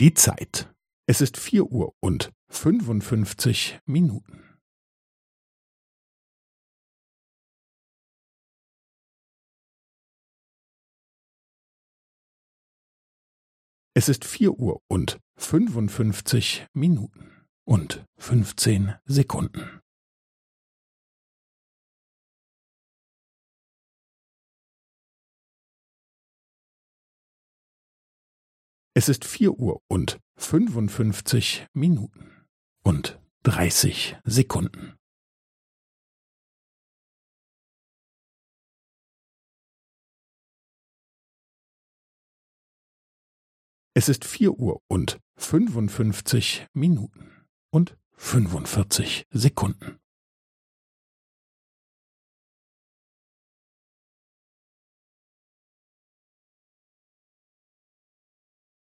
Die Zeit. Es ist vier Uhr und fünfundfünfzig Minuten. Es ist vier Uhr und fünfundfünfzig Minuten und fünfzehn Sekunden. Es ist vier Uhr und fünfundfünfzig Minuten und dreißig Sekunden. Es ist vier Uhr und fünfundfünfzig Minuten und fünfundvierzig Sekunden.